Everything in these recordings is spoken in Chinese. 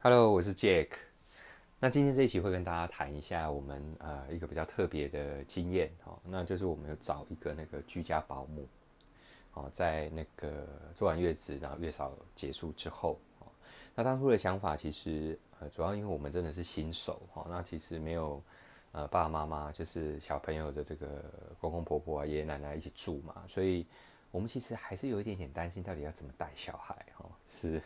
Hello，我是 Jack。那今天这一期会跟大家谈一下我们呃一个比较特别的经验哦，那就是我们有找一个那个居家保姆哦，在那个做完月子然后月嫂结束之后哦，那当初的想法其实呃主要因为我们真的是新手哈，那其实没有呃爸爸妈妈就是小朋友的这个公公婆婆啊爷爷奶奶一起住嘛，所以我们其实还是有一点点担心到底要怎么带小孩哈，是。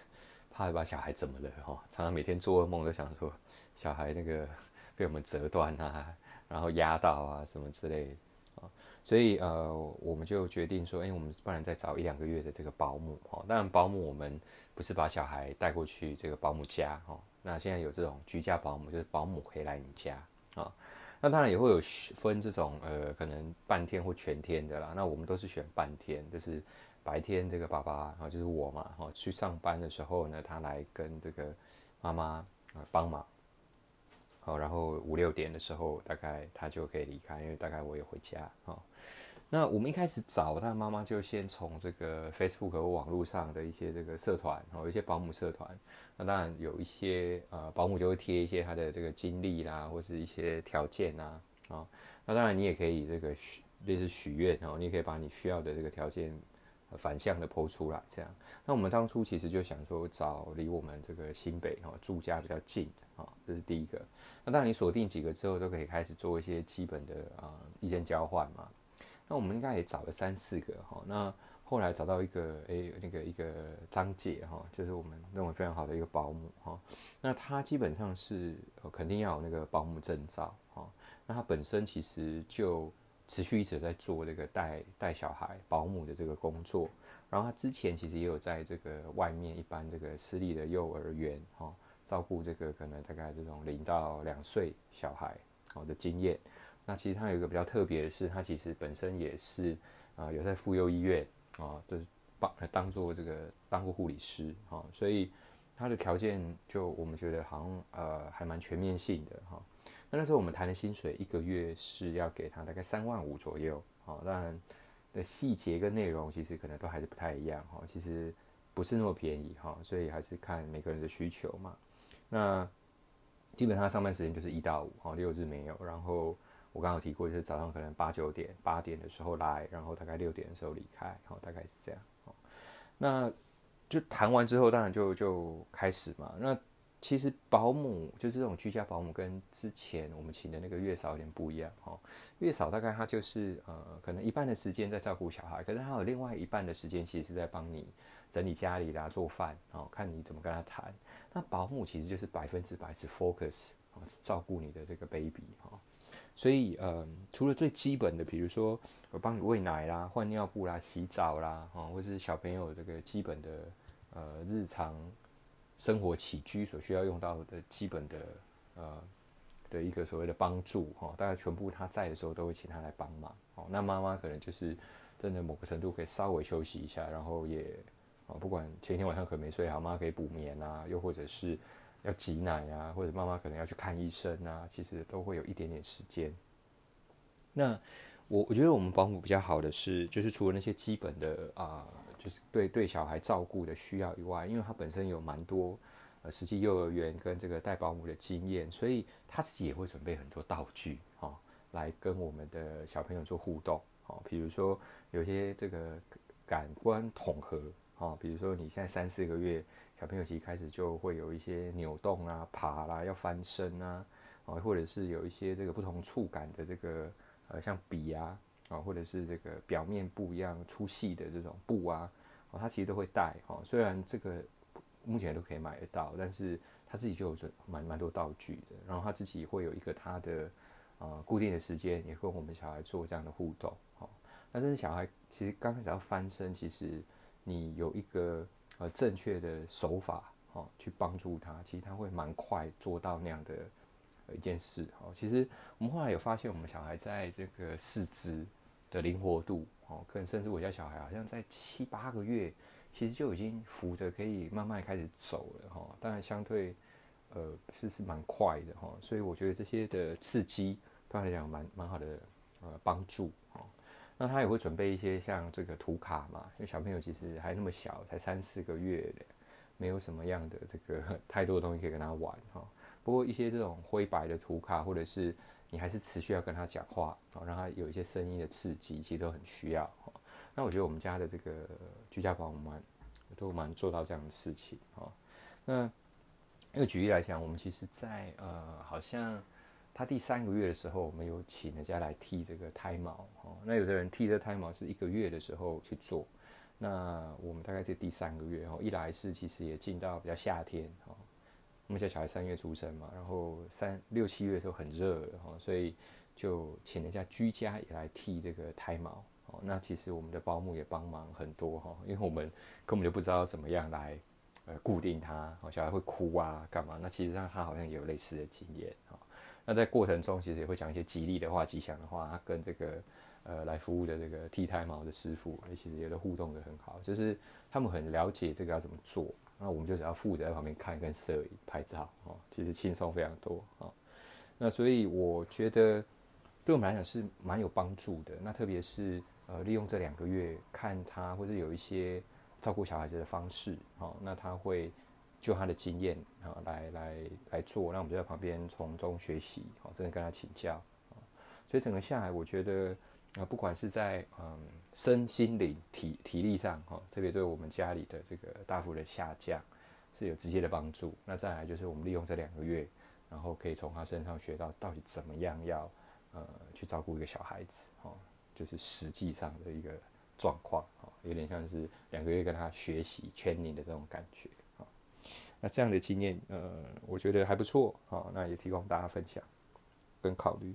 怕把小孩怎么了哈？常常每天做噩梦都想说小孩那个 被我们折断啊，然后压到啊什么之类的，所以呃我们就决定说，哎、我们不然再找一两个月的这个保姆哈。当然保姆我们不是把小孩带过去这个保姆家哈。那现在有这种居家保姆，就是保姆可以来你家啊。那当然也会有分这种呃可能半天或全天的啦。那我们都是选半天，就是。白天这个爸爸啊，就是我嘛，哈，去上班的时候呢，他来跟这个妈妈啊帮忙，好，然后五六点的时候，大概他就可以离开，因为大概我也回家，哈。那我们一开始找他妈妈，就先从这个 Facebook 和网络上的一些这个社团，哦，有一些保姆社团，那当然有一些呃保姆就会贴一些他的这个经历啦，或是一些条件啊，啊，那当然你也可以这个许类似许愿哦，你也可以把你需要的这个条件。反向的剖出来，这样。那我们当初其实就想说，找离我们这个新北哈住家比较近啊，这是第一个。那当然你锁定几个之后，都可以开始做一些基本的啊意见交换嘛。那我们应该也找了三四个哈。那后来找到一个哎、那个一个张姐哈，就是我们认为非常好的一个保姆哈。那她基本上是肯定要有那个保姆证照哈。那她本身其实就。持续一直在做这个带带小孩保姆的这个工作，然后她之前其实也有在这个外面一般这个私立的幼儿园哈，照顾这个可能大概这种零到两岁小孩好的经验。那其实他有一个比较特别的是，他其实本身也是啊有在妇幼医院啊，就是帮当做这个当过护理师哈，所以他的条件就我们觉得好像呃还蛮全面性的哈。那那时候我们谈的薪水一个月是要给他大概三万五左右，好，当然的细节跟内容其实可能都还是不太一样，哈，其实不是那么便宜，哈，所以还是看每个人的需求嘛。那基本上上班时间就是一到五，哈，六日没有。然后我刚刚提过，就是早上可能八九点、八点的时候来，然后大概六点的时候离开，好，大概是这样。那就谈完之后，当然就就开始嘛。那其实保姆就是这种居家保姆，跟之前我们请的那个月嫂有点不一样哈。月嫂大概他就是呃，可能一半的时间在照顾小孩，可是他有另外一半的时间，其实是在帮你整理家里啦、做饭哦，看你怎么跟他谈。那保姆其实就是百分之百只 focus 啊，照顾你的这个 baby 哈。所以呃，除了最基本的，比如说我帮你喂奶啦、换尿布啦、洗澡啦，哦，或是小朋友这个基本的呃日常。生活起居所需要用到的基本的呃的一个所谓的帮助哈，大概全部他在的时候都会请他来帮忙哦。那妈妈可能就是真的某个程度可以稍微休息一下，然后也啊不管前一天晚上可能没睡好，妈妈可以补眠啊，又或者是要挤奶啊，或者妈妈可能要去看医生啊，其实都会有一点点时间。那我我觉得我们保姆比较好的是，就是除了那些基本的啊。就是对对小孩照顾的需要以外，因为他本身有蛮多呃实际幼儿园跟这个带保姆的经验，所以他自己也会准备很多道具哈、哦，来跟我们的小朋友做互动哦。比如说有些这个感官统合哦，比如说你现在三四个月小朋友其实开始就会有一些扭动啊、爬啦、要翻身啊，哦，或者是有一些这个不同触感的这个呃像笔啊。啊，或者是这个表面不一样粗细的这种布啊，哦，他其实都会带哦。虽然这个目前都可以买得到，但是他自己就有蛮蛮多道具的。然后他自己会有一个他的呃固定的时间，也跟我们小孩做这样的互动。哦，那这是小孩其实刚开始要翻身，其实你有一个呃正确的手法哈，去帮助他，其实他会蛮快做到那样的一件事。哈，其实我们后来有发现，我们小孩在这个四肢的灵活度哦，可能甚至我家小孩好像在七八个月，其实就已经扶着可以慢慢开始走了哈。当然相对呃是是蛮快的哈，所以我觉得这些的刺激对他来讲蛮蛮好的呃帮助哈。那他也会准备一些像这个图卡嘛，因为小朋友其实还那么小，才三四个月的，没有什么样的这个 太多的东西可以跟他玩哈。不过一些这种灰白的图卡，或者是你还是持续要跟他讲话，哦，让他有一些声音的刺激，其实都很需要。那我觉得我们家的这个居家保姆蛮都蛮做到这样的事情哈。那因为举例来讲，我们其实在呃，好像。他第三个月的时候，我们有请人家来剃这个胎毛哦。那有的人剃这胎毛是一个月的时候去做，那我们大概在第三个月哦。一来是其实也进到比较夏天哦，我们家小孩三月出生嘛，然后三六七月的时候很热哦，所以就请人家居家也来剃这个胎毛哦。那其实我们的保姆也帮忙很多哈，因为我们根本就不知道怎么样来呃固定他，小孩会哭啊干嘛？那其实让他好像也有类似的经验哈。那在过程中，其实也会讲一些吉利的话、吉祥的话。跟这个呃来服务的这个剃胎毛的师傅，其实也都互动得很好，就是他们很了解这个要怎么做。那我们就只要负责在旁边看跟摄影拍照哦，其实轻松非常多哦。那所以我觉得对我们来讲是蛮有帮助的。那特别是呃利用这两个月看他，或者有一些照顾小孩子的方式哦，那他会。就他的经验啊，来来来做，那我们就在旁边从中学习，哦，甚至跟他请教，所以整个下来，我觉得啊，不管是在嗯身心灵体体力上哈，特别对我们家里的这个大幅的下降是有直接的帮助。那再来就是我们利用这两个月，然后可以从他身上学到到底怎么样要呃去照顾一个小孩子，哦，就是实际上的一个状况，哦，有点像是两个月跟他学习 training 的这种感觉。那这样的经验，呃，我觉得还不错，啊，那也提供大家分享跟考虑。